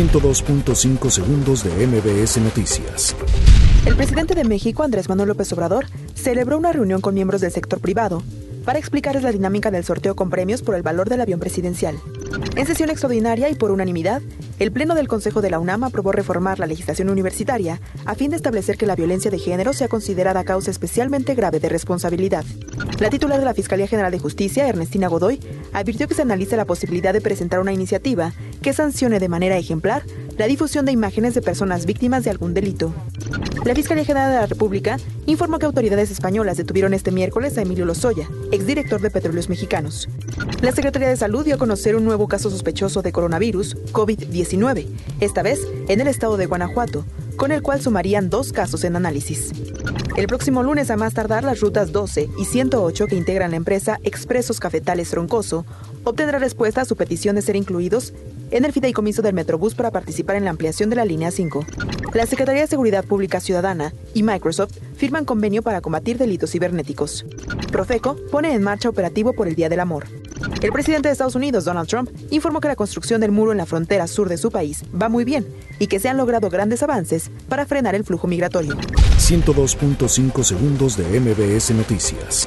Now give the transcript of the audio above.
102.5 segundos de MBS Noticias. El presidente de México, Andrés Manuel López Obrador, celebró una reunión con miembros del sector privado para explicarles la dinámica del sorteo con premios por el valor del avión presidencial. En sesión extraordinaria y por unanimidad, el Pleno del Consejo de la UNAM aprobó reformar la legislación universitaria a fin de establecer que la violencia de género sea considerada causa especialmente grave de responsabilidad. La titular de la Fiscalía General de Justicia, Ernestina Godoy, advirtió que se analiza la posibilidad de presentar una iniciativa que sancione de manera ejemplar la difusión de imágenes de personas víctimas de algún delito. La Fiscalía General de la República informó que autoridades españolas detuvieron este miércoles a Emilio Lozoya, exdirector de Petróleos Mexicanos. La Secretaría de Salud dio a conocer un nuevo caso sospechoso de coronavirus, COVID-19, esta vez en el estado de Guanajuato, con el cual sumarían dos casos en análisis. El próximo lunes a más tardar las rutas 12 y 108 que integran la empresa Expresos Cafetales Troncoso obtendrá respuesta a su petición de ser incluidos en el fideicomiso del Metrobús para participar en la ampliación de la línea 5. La Secretaría de Seguridad Pública Ciudadana y Microsoft firman convenio para combatir delitos cibernéticos. Profeco pone en marcha operativo por el Día del Amor. El presidente de Estados Unidos, Donald Trump, informó que la construcción del muro en la frontera sur de su país va muy bien y que se han logrado grandes avances para frenar el flujo migratorio. 102.5 segundos de MBS Noticias.